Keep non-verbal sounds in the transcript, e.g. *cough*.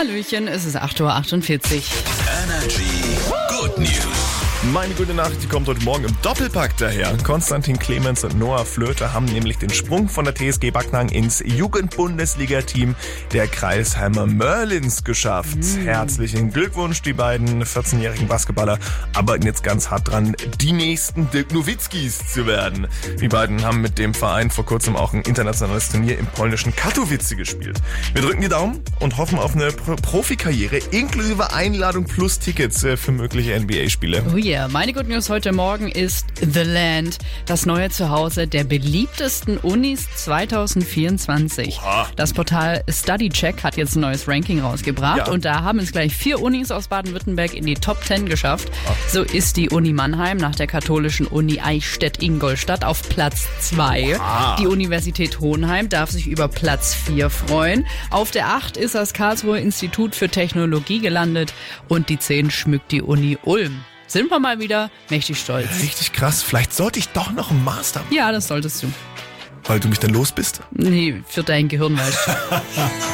Hallöchen, es ist 8.48 Uhr. Energy. Meine gute Nachricht, die kommt heute Morgen im Doppelpack daher. Konstantin Clemens und Noah Flöter haben nämlich den Sprung von der TSG Backnang ins Jugendbundesliga-Team der Kreisheimer Merlins geschafft. Mhm. Herzlichen Glückwunsch, die beiden 14-jährigen Basketballer arbeiten jetzt ganz hart dran, die nächsten Dirk Nowitzkis zu werden. Die beiden haben mit dem Verein vor kurzem auch ein internationales Turnier im polnischen Katowice gespielt. Wir drücken die Daumen und hoffen auf eine Pro Profikarriere inklusive Einladung plus Tickets äh, für mögliche NBA-Spiele. Oh yeah, meine Good News heute Morgen ist The Land, das neue Zuhause der beliebtesten Unis 2024. Oha. Das Portal StudyCheck hat jetzt ein neues Ranking rausgebracht Ja. und da haben es gleich vier Unis aus Baden-Württemberg in die Top 10 geschafft. So ist die Uni Mannheim nach der katholischen Uni Eichstätt-Ingolstadt auf Platz 2. Oha. Die Universität Hohenheim darf sich über Platz 4 freuen. Auf der 8 ist das Karlsruher Institut für Technologie gelandet und die 10 schmückt die Uni Ulm. Sind wir mal wieder mächtig stolz. Richtig krass. Vielleicht sollte ich doch noch einen Master machen, Ja, das solltest du. weil du mich dann los bist. Nee, für dein Gehirn weißt du. *laughs*